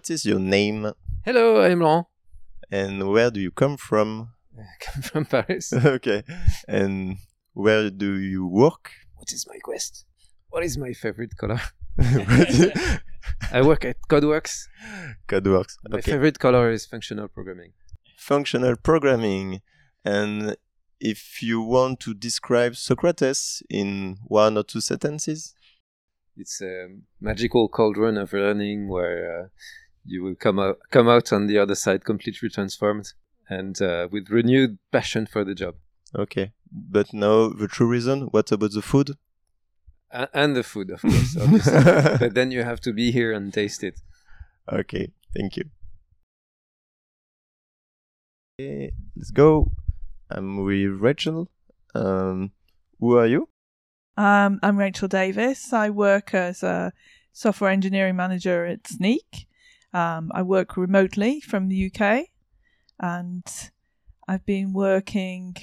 what is your name Hello, I'm Laurent. and where do you come from? I come from Paris. okay. And where do you work? what is my quest? What is my favorite color? I work at Codeworks. Codeworks. My favorite color is functional programming. Functional programming. And if you want to describe Socrates in one or two sentences, It's a magical cauldron of learning where uh, you will come out, come out on the other side completely transformed and uh, with renewed passion for the job. okay. But now the true reason. What about the food? A- and the food, of course. obviously. but then you have to be here and taste it. Okay, thank you. Okay, let's go. I'm with Rachel. Um, who are you? Um, I'm Rachel Davis. I work as a software engineering manager at Snyk. Um, I work remotely from the UK, and I've been working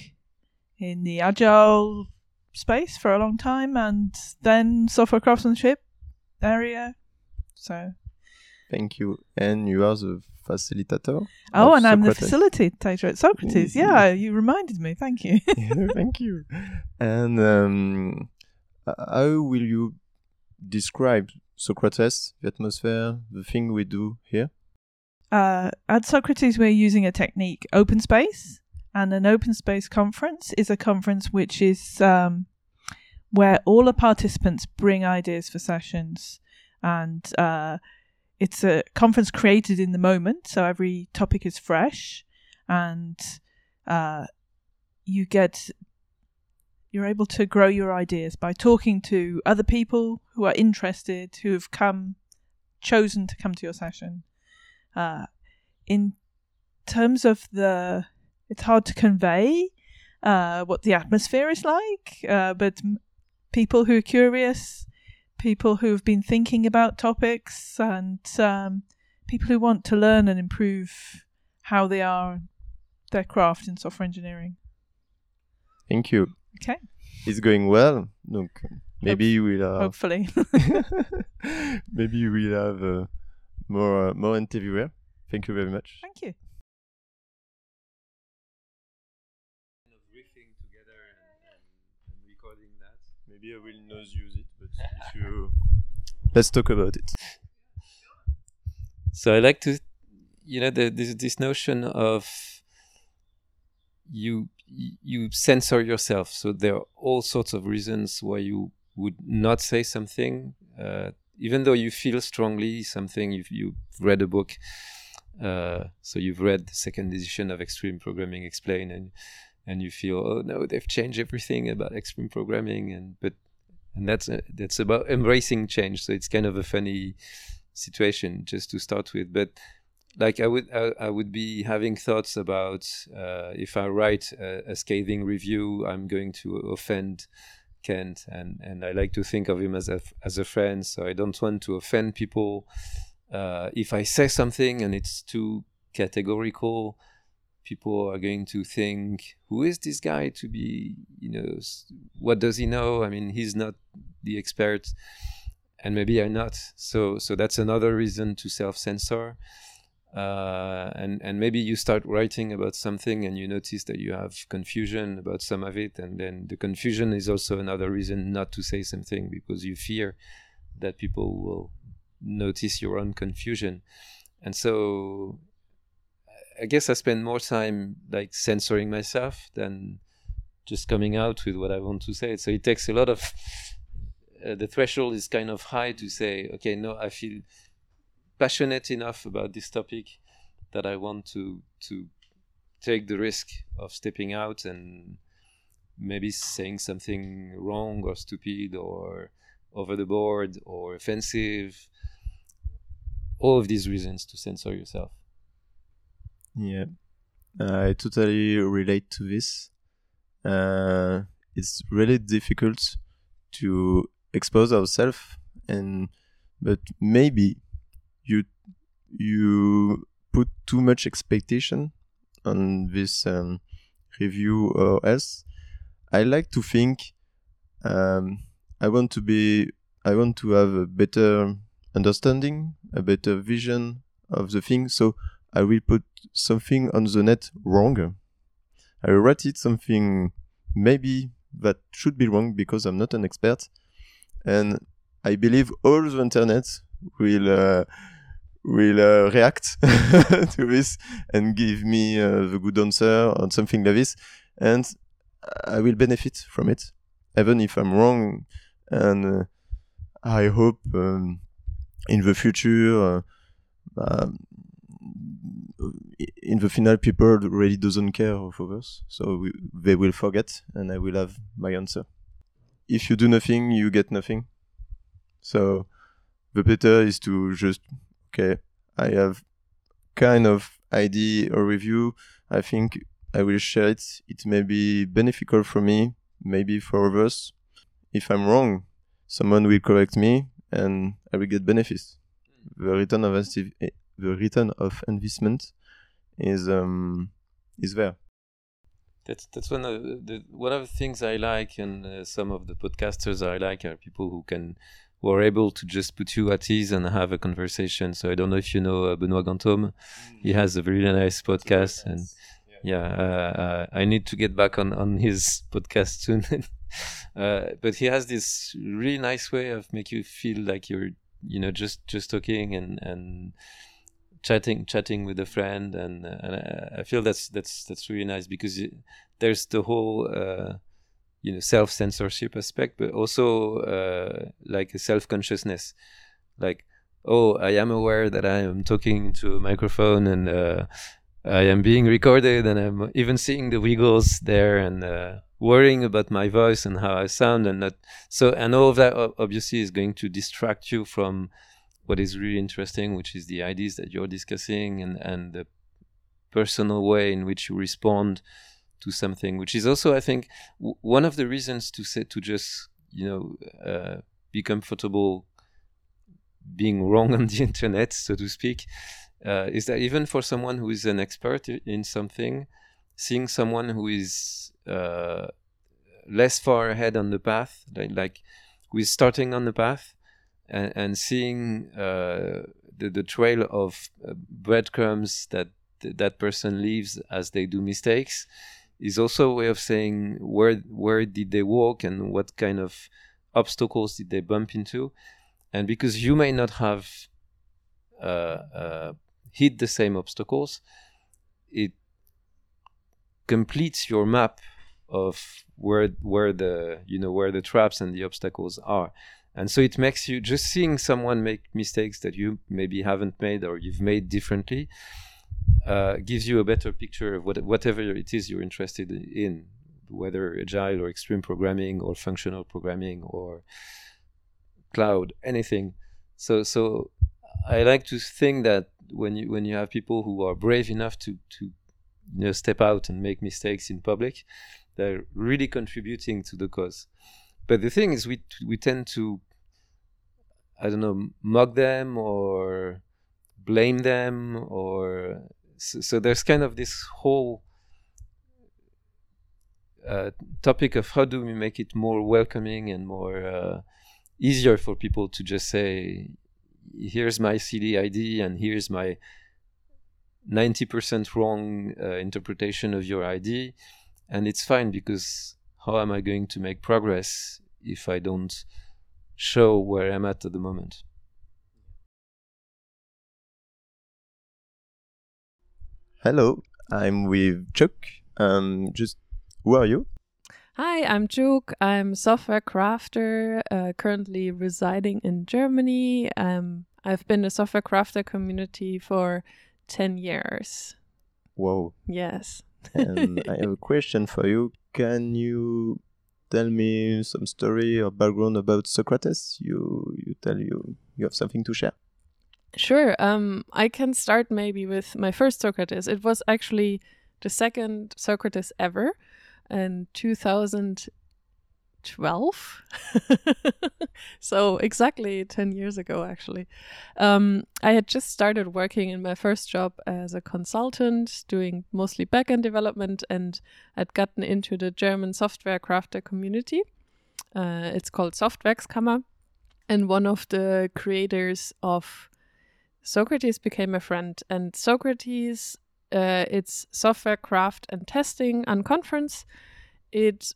in the agile space for a long time, and then software craftsmanship area. So, Thank you. And you are the facilitator. oh, and I'm the facilitator at Socrates. Mhm. Yeah, you reminded me. Thank you. Yeah, thank you. And um, how will you describe Socrates, the atmosphere, the thing we do here? uh, at Socrates, we're using a technique, open space, and an open space conference is a conference which is um, where all the participants bring ideas for sessions, and uh, it's a conference created in the moment, so every topic is fresh, and uh, you get you're able to grow your ideas by talking to other people who are interested, who have come chosen to come to your session uh, in terms of the it's hard to convey uh, what the atmosphere is like uh, but m- people who are curious people who have been thinking about topics and um, people who want to learn and improve how they are their craft in software engineering Thank you. Okay It's going well. Donc, maybe we'll have, hopefully maybe we'll have uh, more uh, more interviewer. Thank you very much. thank you riffing together and, recording that. Maybe I will not use it, but if you let's talk about it. So I like to, you know, the, this this notion of you you censor yourself. So there are all sorts of reasons why you would not say something, uh, even though you feel strongly something. You've you read a book, uh, so you've read the second edition of Extreme Programming Explained, and and you feel, oh no, they've changed everything about extreme programming, and but and that's uh, that's about embracing change. So it's kind of a funny situation just to start with but like i would i, I would be having thoughts about uh, if i write a, a scathing review i'm going to offend kent and and i like to think of him as a as a friend so i don't want to offend people uh, if i say something and it's too categorical people are going to think who is this guy to be you know what does he know i mean he's not the expert and maybe I'm not. So so that's another reason to self-censor. Uh, and and maybe you start writing about something and you notice that you have confusion about some of it, and then the confusion is also another reason not to say something because you fear that people will notice your own confusion. And so I guess I spend more time like censoring myself than just coming out with what I want to say. So it takes a lot of uh, the threshold is kind of high to say, okay, no, I feel passionate enough about this topic that I want to to take the risk of stepping out and maybe saying something wrong or stupid or over the board or offensive. All of these reasons to censor yourself. Yeah, I totally relate to this. Uh, it's really difficult to expose ourselves, and but maybe you you put too much expectation on this um, review or else. I like to think um, I want to be I want to have a better understanding, a better vision of the thing. So I will put something on the net wrong. I write it something maybe that should be wrong because I'm not an expert, and I believe all the internet will uh, will uh, react to this and give me uh, the good answer or something like this, and I will benefit from it, even if I'm wrong. And uh, I hope um, in the future, uh, um, in the final, people really doesn't care of others, so we, they will forget, and I will have my answer. If you do nothing, you get nothing. So the better is to just okay. I have kind of idea or review. I think I will share it. It may be beneficial for me, maybe for others. If I'm wrong, someone will correct me, and I will get benefits. The return of the return of investment is um is there. That's that's one of the one of the things I like, and uh, some of the podcasters I like are people who can who are able to just put you at ease and have a conversation. So I don't know if you know uh, Benoit Gantaume. He has a really nice podcast, and yeah, uh, uh, I need to get back on on his podcast soon. uh, but he has this really nice way of make you feel like you're you know just just talking and and chatting chatting with a friend and, uh, and I feel that's that's that's really nice because it, there's the whole uh, you know self censorship aspect but also uh, like a self consciousness like oh I am aware that I am talking to a microphone and uh, I am being recorded and I'm even seeing the wiggles there and uh, worrying about my voice and how I sound and that. So and all of that obviously is going to distract you from what is really interesting, which is the ideas that you're discussing and, and the personal way in which you respond to something, which is also, I think, w- one of the reasons to say to just you know uh, be comfortable being wrong on the internet, so to speak, uh, is that even for someone who is an expert in something, seeing someone who is uh, less far ahead on the path, like, like who is starting on the path, and, and seeing uh, the, the trail of uh, breadcrumbs that th- that person leaves as they do mistakes is also a way of saying where where did they walk and what kind of obstacles did they bump into. And because you may not have uh, uh, hit the same obstacles it completes your map of where where the you know where the traps and the obstacles are. And so it makes you just seeing someone make mistakes that you maybe haven't made or you've made differently uh, gives you a better picture of what, whatever it is you're interested in whether agile or extreme programming or functional programming or cloud anything. So so i like to think that when you when you have people who are brave enough to to you know step out and make mistakes in public they're really contributing to the cause. But the thing is we we tend to I don't know, mug them or blame them or so, so there's kind of this whole uh, topic of how do we make it more welcoming and more uh, easier for people to just say here's my CD ID and here's my 90% wrong uh, interpretation of your ID and it's fine because how am I going to make progress if I don't show where I'm at at the moment. Hello, I'm with Chuck. Um, just who are you? Hi, I'm Juk. I'm software crafter, uh, currently residing in Germany. Um, I've been a software crafter community for 10 years. Whoa. Yes. and I have a question for you. Can you tell me some story or background about Socrates? You you tell you you have something to share. Sure. Um, I can start maybe with my first Socrates. It was actually the second Socrates ever, in 2012. so exactly 10 years ago actually um, i had just started working in my first job as a consultant doing mostly backend development and i'd gotten into the german software crafter community uh, it's called softwerkskammer and one of the creators of Socrates became a friend. And Socrates, uh, it's software craft and testing unconference. It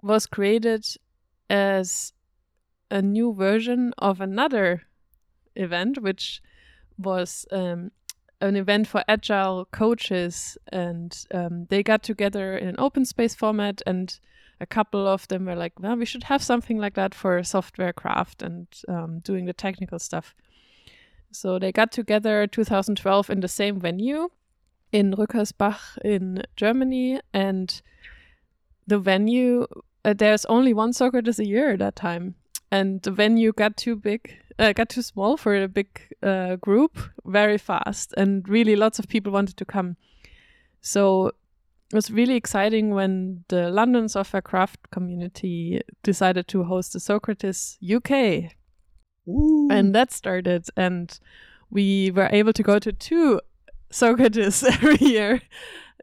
was created as a new version of another event, which was um, an event for agile coaches, and um, they got together in an open space format. And a couple of them were like, "Well, we should have something like that for software craft and um, doing the technical stuff." So they got together 2012 in the same venue in Rückersbach in Germany, and the venue. Uh, there's only one Socrates a year at that time, and the venue got too big uh, got too small for a big uh, group very fast, and really lots of people wanted to come. So it was really exciting when the London software craft community decided to host the Socrates UK, Woo. and that started, and we were able to go to two Socrates every year,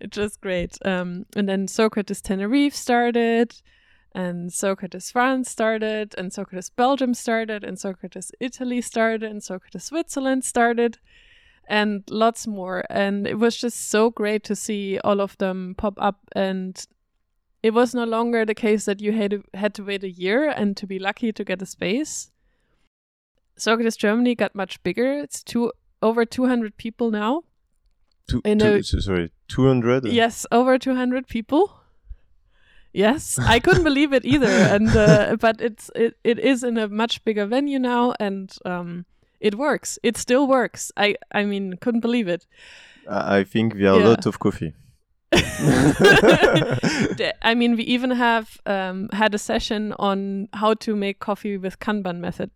which was great. Um, and then Socrates Tenerife started and Socrates France started, and Socrates Belgium started, and Socrates Italy started, and Socrates Switzerland started, and lots more. And it was just so great to see all of them pop up. And it was no longer the case that you had to, had to wait a year and to be lucky to get a space. Socrates Germany got much bigger. It's two over 200 people now. Two, in two- a- sorry, 200? Yes, over 200 people. Yes, I couldn't believe it either, and uh, but it's it, it is in a much bigger venue now, and um, it works. It still works. I I mean, couldn't believe it. I think there are Yeah. a lot of coffee. I mean, we even have um, had a session on how to make coffee with Kanban method.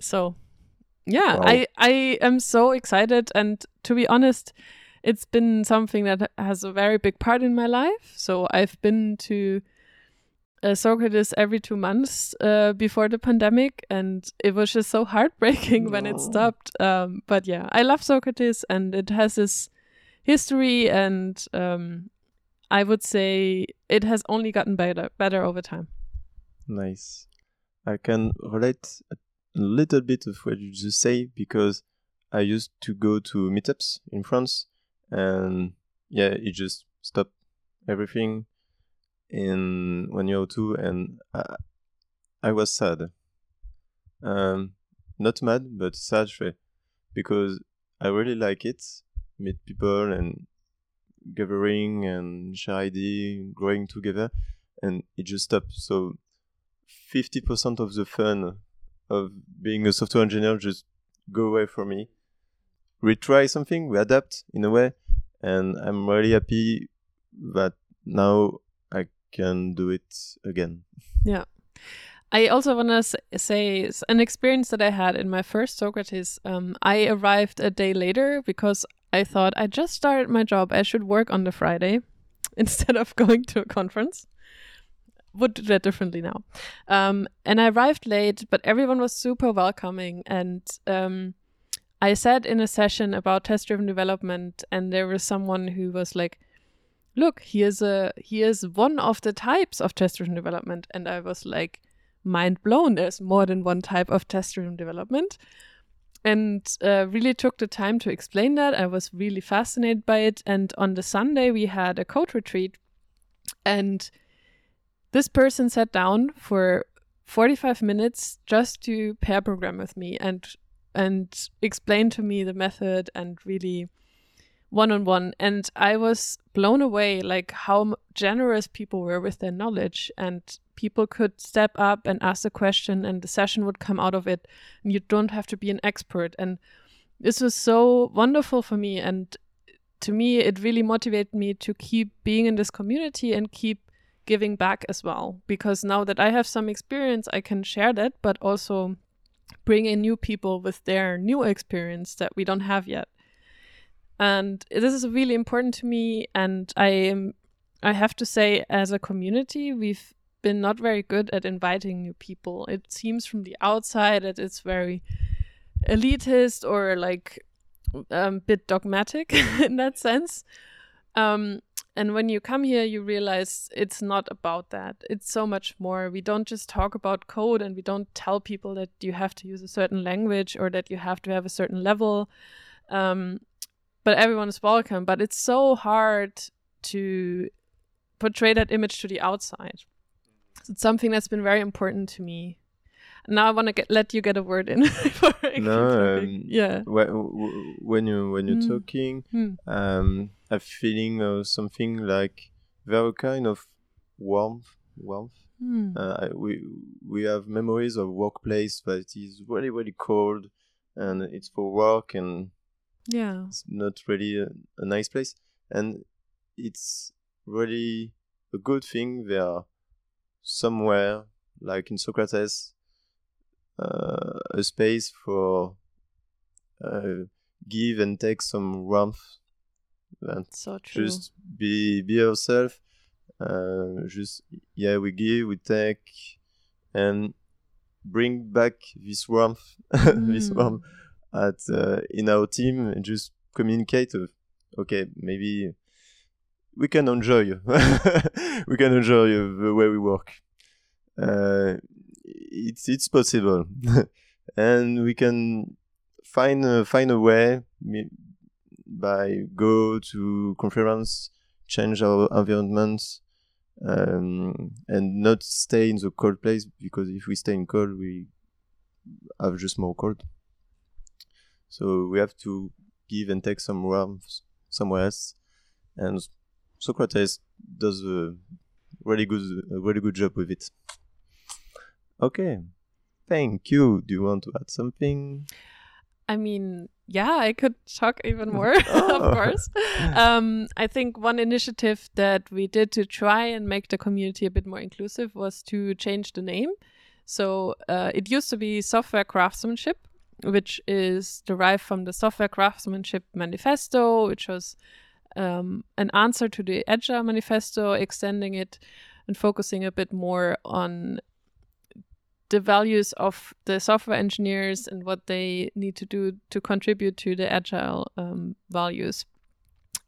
So, yeah, Wow. I I am so excited, and to be honest, it's been something that has a very big part in my life. So I've been to uh, Socrates every two months uh, before the pandemic, and it was just so heartbreaking when it stopped. Um, but yeah, I love Socrates, and it has this history, and um, I would say it has only gotten better, better over time. Nice. I can relate a little bit of what you just say because I used to go to meetups in France and yeah, it just stopped everything in one year or two and I, I was sad. Um, not mad, but sad because I really like it, meet people and gathering and share idea, growing together, and it just stopped. So 50% of the fun of being a software engineer just go away from me. We try something, we adapt in a way, and I'm really happy that now I can do it again. Yeah. I also want to say an experience that I had in my first Socrates. Um, I arrived a day later because I thought I just started my job. I should work on the Friday instead of going to a conference. Would do that differently now. Um, and I arrived late, but everyone was super welcoming. And um, I sat in a session about test driven development, and there was someone who was like, Look, here's a here's one of the types of test driven development. And I was like, mind blown. There's more than one type of test driven development. And uh, really took the time to explain that. I was really fascinated by it. And on the Sunday, we had a code retreat. And this person sat down for 45 minutes just to pair program with me and and explain to me the method and really one on one and i was blown away like how generous people were with their knowledge. And people could step up and ask a question and the session would come out of it. And you don't have to be an expert. And this was so wonderful for me. And to me it really motivated me to keep being in this community and keep giving back as well because now that i have some experience i can share that but also bring in new people with their new experience that we don't have yet. And this is really important to me and i am i have to say as a community we've been not very good at inviting new people. It seems from the outside that it's very elitist or like a um, bit dogmatic in that sense. Um, and when you come here, you realize it's not about that. It's so much more. We don't just talk about code and we don't tell people that you have to use a certain language or that you have to have a certain level. Um, but everyone is welcome. But it's so hard to portray that image to the outside. It's something that's been very important to me. Now I want to let you get a word in. before I keep No, um, yeah. Wh- wh- when you when you're Mm. talking, Hmm. um, a feeling of something like very kind of warmth, warmth. Hmm. Uh, we we have memories of workplace that is really really cold, and it's for work and yeah. it's not really a, a nice place. And it's really a good thing there somewhere like in Socrates a space for uh, give and take some warmth and So true. just be be yourself uh, just yeah we give we take and bring back this warmth this Mm. warmth at uh, in our team and just communicate of, okay maybe we can enjoy we can enjoy uh, the way we work uh, it's it's possible. And we can find a, find a way by go to conference change our environment um, and not stay in the cold place because if we stay in cold we have just more cold. So we have to give and take some warmth somewhere else. And socrates does a really good a really good job with it okay thank you do you want to add something I mean, yeah, I could talk even more, Oh. of course. Um, I think one initiative that we did to try and make the community a bit more inclusive was to change the name. So uh, it used to be Software Craftsmanship, which is derived from the Software Craftsmanship Manifesto, which was um, an answer to the Agile Manifesto, extending it and focusing a bit more on the values of the software engineers and what they need to do to contribute to the agile um, values.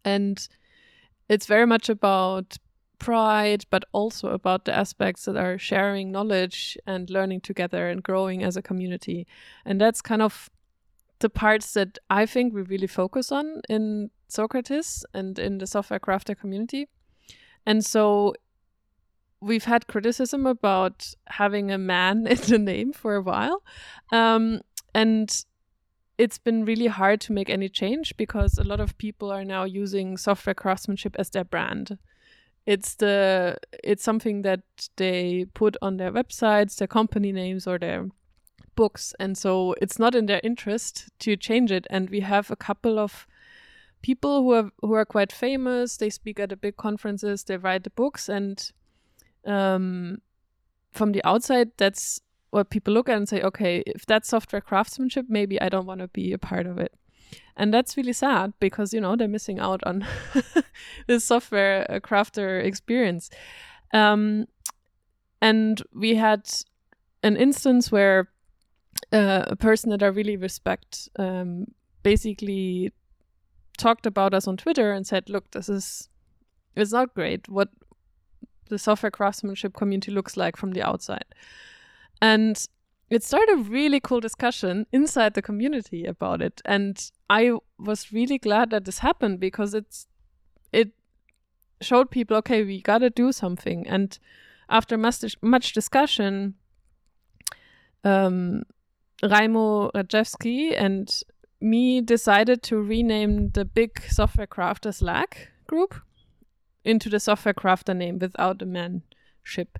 And it's very much about pride, but also about the aspects that are sharing knowledge and learning together and growing as a community. And that's kind of the parts that I think we really focus on in Socrates and in the software crafter community. And so we've had criticism about having a man in the name for a while. Um, and it's been really hard to make any change because a lot of people are now using software craftsmanship as their brand. It's the it's something that they put on their websites, their company names or their books and so it's not in their interest to change it and we have a couple of people who are who are quite famous they speak at the big conferences they write the books and um, from the outside, that's what people look at and say, okay, if that's software craftsmanship, maybe I don't want to be a part of it. And that's really sad because, you know, they're missing out on this software uh, crafter experience. Um, and we had an instance where uh, a person that I really respect um, basically talked about us on Twitter and said, look, this is, it's not great. What, the software craftsmanship community looks like from the outside. And it started a really cool discussion inside the community about it. And I was really glad that this happened because it's it showed people, okay, we gotta do something. And after much, much discussion, um, Raimo Radczewski and me decided to rename the big software crafter Slack group into the software crafter name without a manship.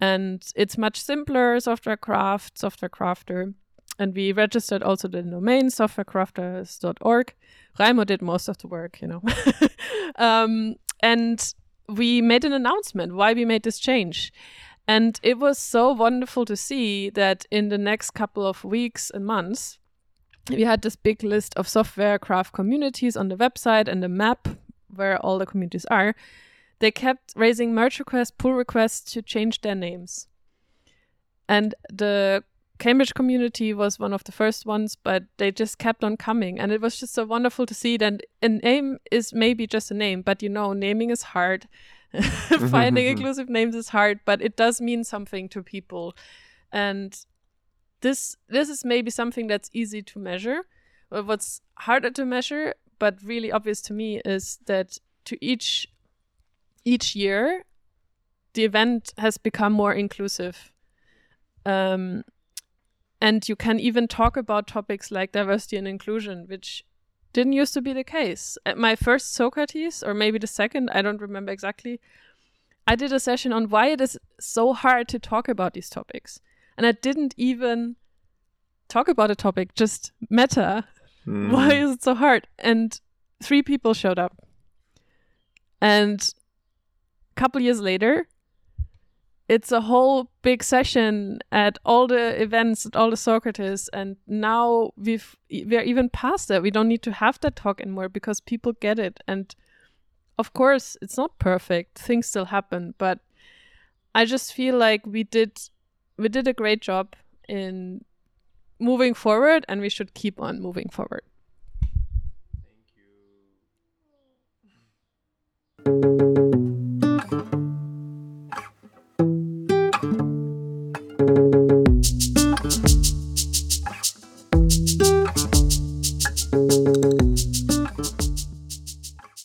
And it's much simpler, software craft, software crafter. And we registered also the domain softwarecrafters.org. Raimo did most of the work, you know. um, and we made an announcement why we made this change. And it was so wonderful to see that in the next couple of weeks and months, we had this big list of software craft communities on the website and the map where all the communities are, they kept raising merge requests, pull requests to change their names. And the Cambridge community was one of the first ones, but they just kept on coming. And it was just so wonderful to see that a name is maybe just a name, but you know, naming is hard. Mm-hmm, Finding mm-hmm. inclusive names is hard, but it does mean something to people. And this this is maybe something that's easy to measure. But what's harder to measure, but really obvious to me, is that to each each year, the event has become more inclusive. Um, and you can even talk about topics like diversity and inclusion, which didn't used to be the case. At my first Socrates, or maybe the second, I don't remember exactly, I did a session on why it is so hard to talk about these topics. And I didn't even talk about a topic, just meta. Mm. Why is it so hard? And three people showed up. And couple years later, it's a whole big session at all the events at all the Socrates, and now we've we're even past that. We don't need to have that talk anymore because people get it. And of course, it's not perfect; things still happen. But I just feel like we did we did a great job in moving forward, and we should keep on moving forward.